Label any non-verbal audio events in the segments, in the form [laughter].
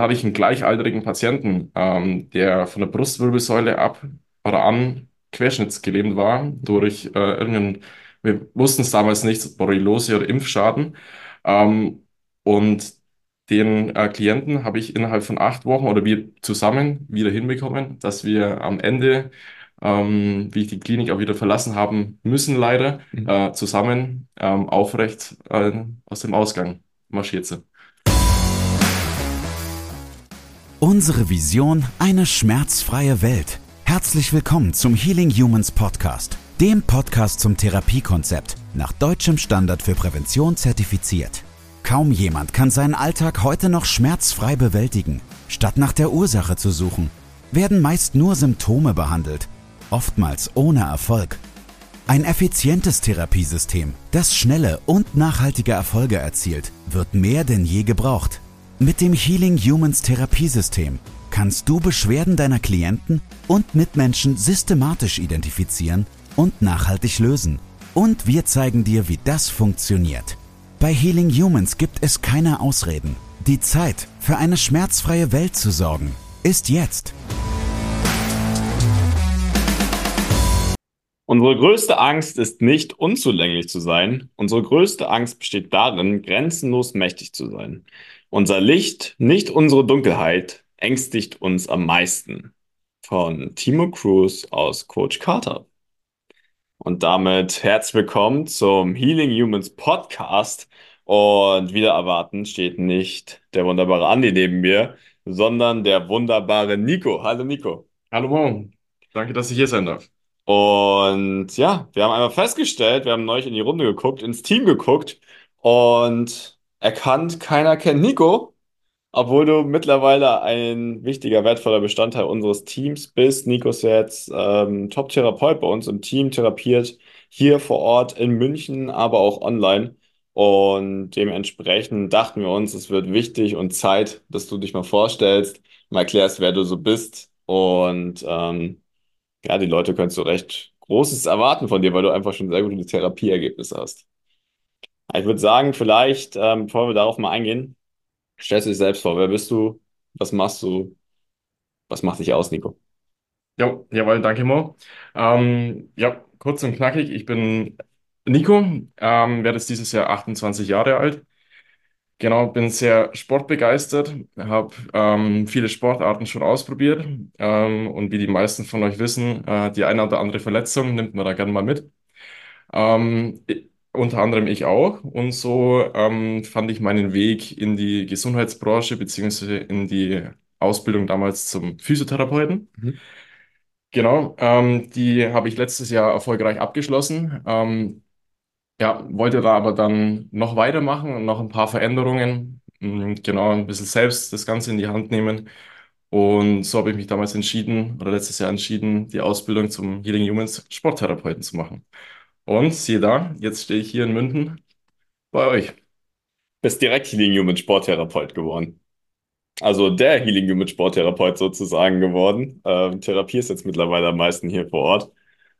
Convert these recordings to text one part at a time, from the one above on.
hatte ich einen gleichaltrigen Patienten, ähm, der von der Brustwirbelsäule ab oder an querschnittsgelähmt war durch äh, irgendeinen, wir wussten es damals nicht, Borreliose oder Impfschaden. Ähm, und den äh, Klienten habe ich innerhalb von acht Wochen oder wir zusammen wieder hinbekommen, dass wir am Ende, ähm, wie ich die Klinik auch wieder verlassen haben müssen, leider, Mhm. äh, zusammen ähm, aufrecht äh, aus dem Ausgang marschiert sind. Unsere Vision, eine schmerzfreie Welt. Herzlich willkommen zum Healing Humans Podcast, dem Podcast zum Therapiekonzept, nach deutschem Standard für Prävention zertifiziert. Kaum jemand kann seinen Alltag heute noch schmerzfrei bewältigen. Statt nach der Ursache zu suchen, werden meist nur Symptome behandelt, oftmals ohne Erfolg. Ein effizientes Therapiesystem, das schnelle und nachhaltige Erfolge erzielt, wird mehr denn je gebraucht. Mit dem Healing Humans Therapiesystem kannst du Beschwerden deiner Klienten und Mitmenschen systematisch identifizieren und nachhaltig lösen. Und wir zeigen dir, wie das funktioniert. Bei Healing Humans gibt es keine Ausreden. Die Zeit, für eine schmerzfreie Welt zu sorgen, ist jetzt. Unsere größte Angst ist nicht unzulänglich zu sein. Unsere größte Angst besteht darin, grenzenlos mächtig zu sein. Unser Licht, nicht unsere Dunkelheit, ängstigt uns am meisten. Von Timo Cruz aus Coach Carter. Und damit herzlich willkommen zum Healing Humans Podcast. Und wieder erwarten steht nicht der wunderbare Andi neben mir, sondern der wunderbare Nico. Hallo Nico. Hallo Mo, danke, dass ich hier sein darf. Und ja, wir haben einmal festgestellt, wir haben neulich in die Runde geguckt, ins Team geguckt und erkannt, keiner kennt Nico, obwohl du mittlerweile ein wichtiger, wertvoller Bestandteil unseres Teams bist. Nico ist jetzt ähm, Top-Therapeut bei uns im Team, therapiert hier vor Ort in München, aber auch online. Und dementsprechend dachten wir uns, es wird wichtig und Zeit, dass du dich mal vorstellst, mal erklärst, wer du so bist und ähm, ja, die Leute können so recht Großes erwarten von dir, weil du einfach schon sehr gute Therapieergebnisse hast. Ich würde sagen, vielleicht, ähm, bevor wir darauf mal eingehen, stellst du dich selbst vor. Wer bist du? Was machst du? Was macht dich aus, Nico? Ja, jawohl, danke Mo. Ähm, ja, kurz und knackig, ich bin Nico, ähm, werde dieses Jahr 28 Jahre alt. Genau, bin sehr sportbegeistert, habe ähm, viele Sportarten schon ausprobiert ähm, und wie die meisten von euch wissen, äh, die eine oder andere Verletzung nimmt man da gerne mal mit. Ähm, i- unter anderem ich auch. Und so ähm, fand ich meinen Weg in die Gesundheitsbranche beziehungsweise in die Ausbildung damals zum Physiotherapeuten. Mhm. Genau, ähm, die habe ich letztes Jahr erfolgreich abgeschlossen. Ähm, ja, wollte da aber dann noch weitermachen und noch ein paar Veränderungen, mh, genau, ein bisschen selbst das Ganze in die Hand nehmen. Und so habe ich mich damals entschieden, oder letztes Jahr entschieden, die Ausbildung zum Healing Humans Sporttherapeuten zu machen. Und siehe da, jetzt stehe ich hier in München bei euch. Bist direkt Healing Human Sporttherapeut geworden. Also der Healing Human Sporttherapeut sozusagen geworden. Ähm, Therapie ist jetzt mittlerweile am meisten hier vor Ort.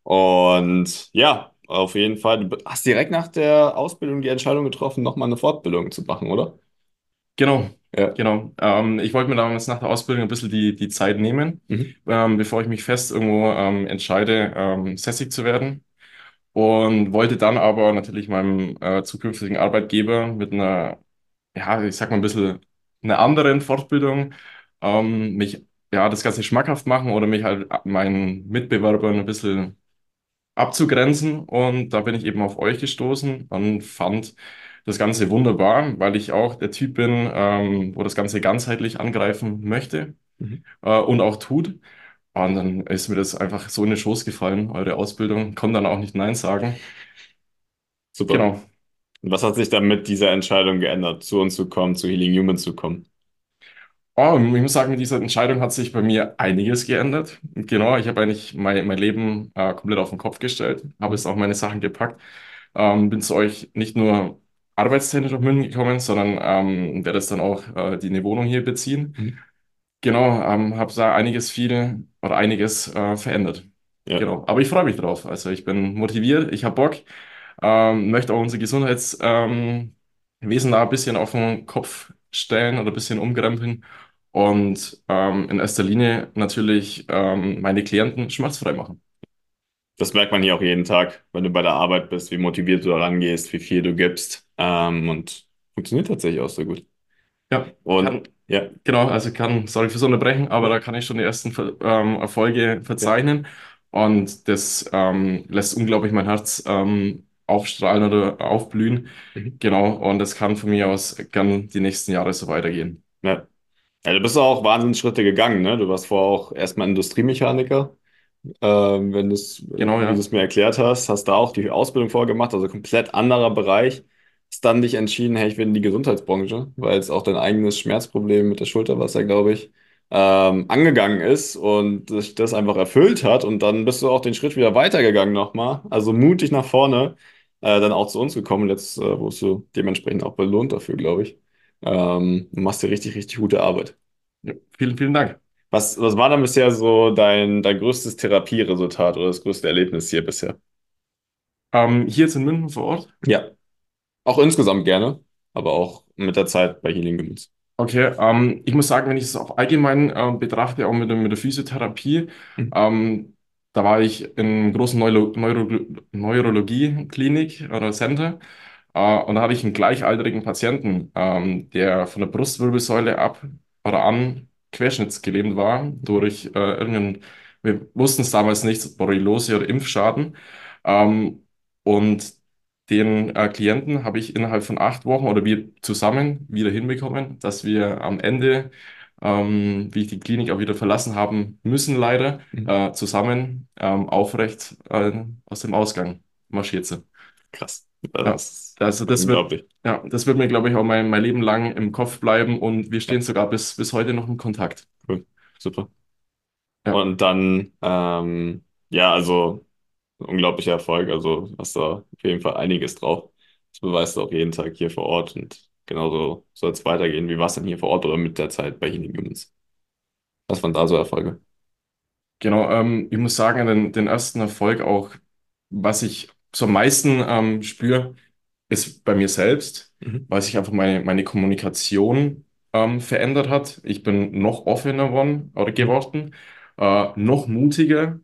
Und ja, auf jeden Fall. Du hast direkt nach der Ausbildung die Entscheidung getroffen, nochmal eine Fortbildung zu machen, oder? Genau, Ja. genau. Ähm, ich wollte mir damals nach der Ausbildung ein bisschen die, die Zeit nehmen, Mhm. ähm, bevor ich mich fest irgendwo ähm, entscheide, ähm, sässig zu werden. Und wollte dann aber natürlich meinem äh, zukünftigen Arbeitgeber mit einer, ja, ich sag mal ein bisschen einer anderen Fortbildung ähm, mich, ja, das Ganze schmackhaft machen oder mich halt meinen Mitbewerbern ein bisschen abzugrenzen. Und da bin ich eben auf euch gestoßen und fand das Ganze wunderbar, weil ich auch der Typ bin, ähm, wo das Ganze ganzheitlich angreifen möchte Mhm. äh, und auch tut. Und dann ist mir das einfach so in den Schoß gefallen, eure Ausbildung. Konnte dann auch nicht Nein sagen. Super. Genau. Und was hat sich dann mit dieser Entscheidung geändert, zu uns zu kommen, zu Healing Humans zu kommen? Oh, ich muss sagen, mit dieser Entscheidung hat sich bei mir einiges geändert. Genau, ich habe eigentlich mein, mein Leben äh, komplett auf den Kopf gestellt, habe jetzt auch meine Sachen gepackt, ähm, bin zu euch nicht nur arbeitstechnisch nach München gekommen, sondern ähm, werde jetzt dann auch äh, die eine Wohnung hier beziehen. Mhm. Genau, ähm, habe da einiges viel oder einiges äh, verändert. Ja. Genau, aber ich freue mich drauf. Also ich bin motiviert, ich habe Bock, ähm, möchte auch unser Gesundheitswesen ähm, da ein bisschen auf den Kopf stellen oder ein bisschen umkrempeln. und ähm, in erster Linie natürlich ähm, meine Klienten schmerzfrei machen. Das merkt man hier auch jeden Tag, wenn du bei der Arbeit bist, wie motiviert du da rangehst, wie viel du gibst. Ähm, und funktioniert tatsächlich auch so gut. Ja, Und kann, ja, genau, also kann, sorry fürs Unterbrechen, aber da kann ich schon die ersten Ver- ähm, Erfolge verzeichnen und das ähm, lässt unglaublich mein Herz ähm, aufstrahlen oder aufblühen. mhm. Genau, und das kann von mir aus gern die nächsten Jahre so weitergehen. ja. Ja, du bist auch Wahnsinnsschritte gegangen, ne? Du warst vorher auch erstmal Industriemechaniker. Ähm, wenn du's, Genau, wie du ja. es mir erklärt hast, hast da auch die Ausbildung vorgemacht, also komplett anderer Bereich. Hast dann dich entschieden, hey, ich will in die Gesundheitsbranche, weil es auch dein eigenes Schmerzproblem mit der Schulter, was ja, glaube ich, ähm, angegangen ist und sich das einfach erfüllt hat. Und dann bist du auch den Schritt wieder weitergegangen nochmal. Also mutig nach vorne, äh, dann auch zu uns gekommen. Jetzt äh, wurdest du dementsprechend auch belohnt dafür, glaube ich. Ähm, und machst dir richtig, richtig gute Arbeit. Ja, vielen, vielen Dank. Was, was war dann bisher so dein, dein größtes Therapieresultat oder das größte Erlebnis hier bisher? Ähm, hier jetzt in München vor Ort. Ja, auch insgesamt gerne, aber auch mit der Zeit bei Healing Gemüse. Okay, ähm, ich muss sagen, wenn ich es auf allgemein äh, betrachte, auch mit, der- mit der Physiotherapie, Mhm. ähm, da war ich in großen Neuro Neuro Neurologie-Klinik oder Center äh, und da hatte ich einen gleichaltrigen Patienten, ähm, der von der Brustwirbelsäule ab oder an querschnittsgelähmt war durch äh, irgendeinen, wir wussten es damals nicht, Borreliose oder Impfschaden. Ähm, und den äh, Klienten habe ich innerhalb von acht Wochen oder wir zusammen wieder hinbekommen, dass wir am Ende, ähm, wie ich die Klinik auch wieder verlassen haben müssen, leider, Mhm. äh, zusammen ähm, aufrecht äh, aus dem Ausgang marschiert sind. Krass. Ja, Das ist also das wird, ja, das wird mir, glaube ich, auch mein, mein Leben lang im Kopf bleiben und wir Ja, stehen sogar bis, bis heute noch in Kontakt. cool. Super. Ja, Und dann, ähm, ja, also unglaublicher Erfolg. Also hast da auf jeden Fall einiges drauf. Das beweist du auch jeden Tag hier vor Ort und genauso soll es weitergehen. Wie war es denn hier vor Ort oder mit der Zeit bei Healing Humans? Was waren da so Erfolge? genau. Ähm, ich muss sagen, den, den ersten Erfolg auch, was ich so am meisten ähm, spüre, ist bei mir selbst, Mhm. weil sich einfach meine, meine Kommunikation ähm, verändert hat. Ich bin noch offener geworden, oder Mhm. geworden, äh, noch mutiger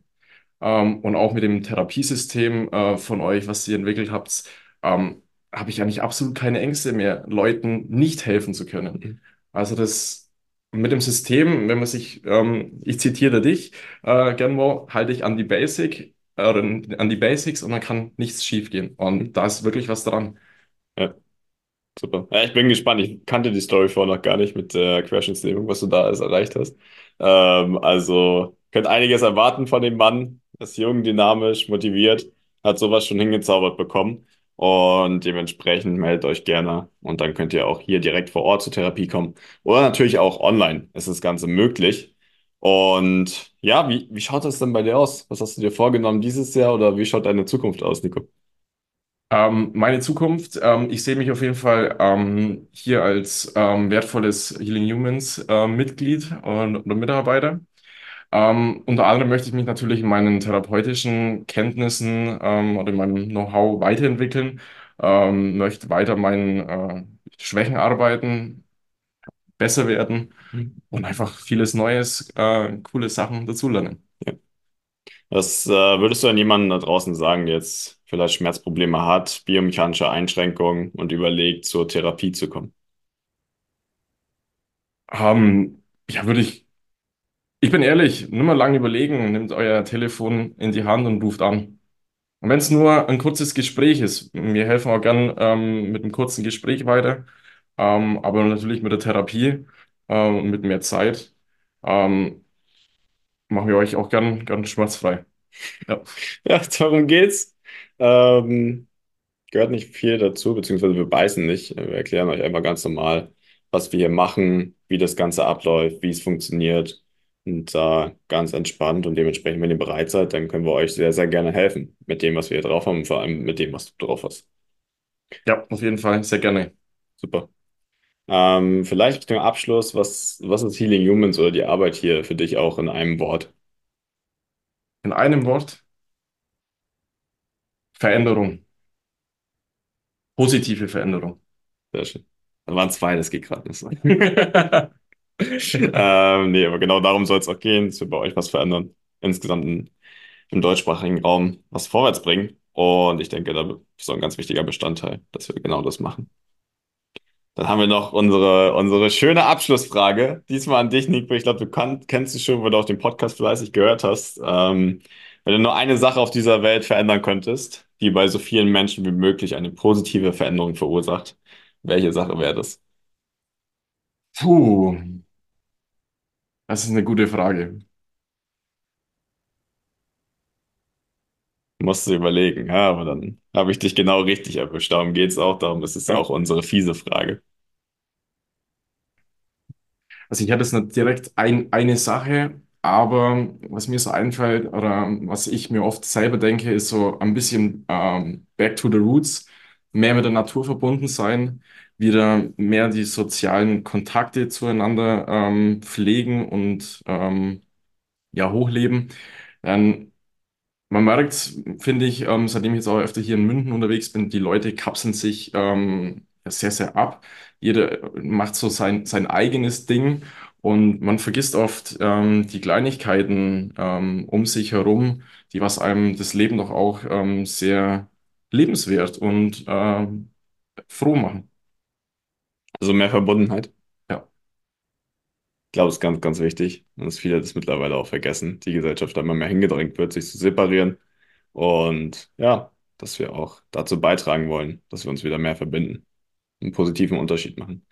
ähm, und auch mit dem Therapiesystem äh, von euch, was ihr entwickelt habt, ähm, habe ich eigentlich absolut keine Ängste mehr, Leuten nicht helfen zu können. Mhm. Also das mit dem System, wenn man sich, ähm, ich zitiere dich, äh, Gernmo, halte ich an die Basic, äh, an die Basics und dann kann nichts schiefgehen. Und da ist wirklich was dran. Ja. Super. Ja, ich bin gespannt. Ich kannte die Story vorher noch gar nicht mit der Querschnittslähmung, was du da alles erreicht hast. Ähm, also könnt einiges erwarten von dem Mann. Ist jung, dynamisch, motiviert, hat sowas schon hingezaubert bekommen. Und dementsprechend meldet euch gerne. Und dann könnt ihr auch hier direkt vor Ort zur Therapie kommen. Oder natürlich auch online. ist das Ganze möglich. Und ja, wie, wie schaut das denn bei dir aus? Was hast du dir vorgenommen dieses Jahr oder wie schaut deine Zukunft aus, Nico? Ähm, meine Zukunft, ähm, ich sehe mich auf jeden Fall ähm, hier als ähm, wertvolles Healing Humans äh, Mitglied und, oder Mitarbeiter. Ähm, unter anderem möchte ich mich natürlich in meinen therapeutischen Kenntnissen ähm, oder in meinem Know-how weiterentwickeln, ähm, möchte weiter meinen äh, Schwächen arbeiten, besser werden und einfach vieles Neues, äh, coole Sachen dazulernen. Was äh, würdest du an jemanden da draußen sagen, der jetzt vielleicht Schmerzprobleme hat, biomechanische Einschränkungen und überlegt, zur Therapie zu kommen? Ähm, ja, würde ich, ich bin ehrlich, mal lange überlegen, nehmt euer Telefon in die Hand und ruft an. Und wenn es nur ein kurzes Gespräch ist, wir helfen auch gern ähm, mit einem kurzen Gespräch weiter, ähm, aber natürlich mit der Therapie ähm, und mit mehr Zeit ähm, machen wir euch auch gern, gern schmerzfrei. Ja, [laughs] Ja, darum geht's. Ähm, gehört nicht viel dazu, beziehungsweise wir beißen nicht. Wir erklären euch einfach ganz normal, was wir hier machen, wie das Ganze abläuft, wie es funktioniert. Und da ganz entspannt und dementsprechend, wenn ihr bereit seid, dann können wir euch sehr, sehr gerne helfen mit dem, was wir hier drauf haben und vor allem mit dem, was du drauf hast. ja, auf jeden Fall, sehr gerne. Super. Ähm, vielleicht zum Abschluss, was, was ist Healing Humans oder die Arbeit hier für dich auch in einem Wort? In einem Wort, Veränderung, positive Veränderung. Sehr schön. Da waren zwei, das geht gerade nicht so. [laughs] [laughs] ähm, nee, aber genau darum soll es auch gehen, dass wir bei euch was verändern. Insgesamt in, im deutschsprachigen Raum was vorwärts bringen. Und ich denke, da ist so ein ganz wichtiger Bestandteil, dass wir genau das machen. Dann haben wir noch unsere, unsere schöne Abschlussfrage. Diesmal an dich, Nico. Ich glaube, du kann, kennst sie schon, weil du auch den Podcast fleißig gehört hast. Ähm, wenn du nur eine Sache auf dieser Welt verändern könntest, die bei so vielen Menschen wie möglich eine positive Veränderung verursacht, welche Sache wäre das? Puh, das ist eine gute Frage. Musst du überlegen, ja, aber dann habe ich dich genau richtig erwischt. Darum geht es auch, darum ist es ja Ja. auch unsere fiese Frage. Also ich hatte jetzt nicht direkt ein, eine Sache, aber was mir so einfällt oder was ich mir oft selber denke, ist so ein bisschen ähm, back to the roots, mehr mit der Natur verbunden sein, wieder mehr die sozialen Kontakte zueinander ähm, pflegen und ähm, ja, hochleben. Dann man merkt, finde ich, ähm, seitdem ich jetzt auch öfter hier in München unterwegs bin, die Leute kapseln sich ähm, sehr, sehr ab. Jeder macht so sein, sein eigenes Ding und man vergisst oft ähm, die Kleinigkeiten ähm, um sich herum, die was einem das Leben doch auch ähm, sehr lebenswert und ähm, froh machen. Also mehr Verbundenheit. Ja. Ich glaube, es ist ganz, ganz wichtig. Und dass viele das mittlerweile auch vergessen. Die Gesellschaft da immer mehr hingedrängt wird, sich zu separieren. Und ja, dass wir auch dazu beitragen wollen, dass wir uns wieder mehr verbinden. Einen positiven Unterschied machen.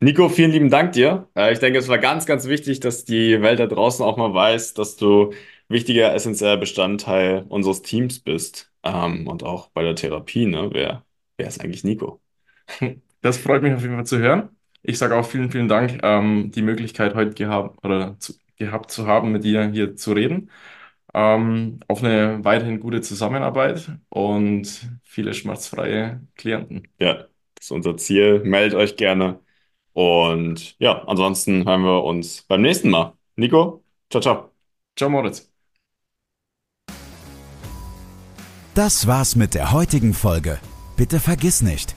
Nico, vielen lieben Dank dir. Äh, Ich denke, es war ganz, ganz wichtig, dass die Welt da draußen auch mal weiß, dass du wichtiger, essentieller Bestandteil unseres Teams bist. Ähm, und auch bei der Therapie, ne? Wer, wer ist eigentlich Nico? [laughs] Das freut mich auf jeden Fall zu hören. Ich sage auch vielen, vielen Dank, ähm, die Möglichkeit heute gehabt oder zu, gehabt zu haben, mit dir hier zu reden. Ähm, auf eine weiterhin gute Zusammenarbeit und viele schmerzfreie Klienten. Ja, das ist unser Ziel. Meldet euch gerne. Und ja, ansonsten hören wir uns beim nächsten Mal. Nico, ciao, ciao. Ciao, Moritz. Das war's mit der heutigen Folge. Bitte vergiss nicht,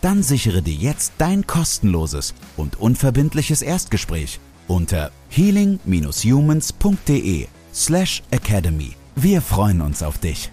dann sichere dir jetzt dein kostenloses und unverbindliches Erstgespräch unter healing-humans.de slash academy. Wir freuen uns auf dich.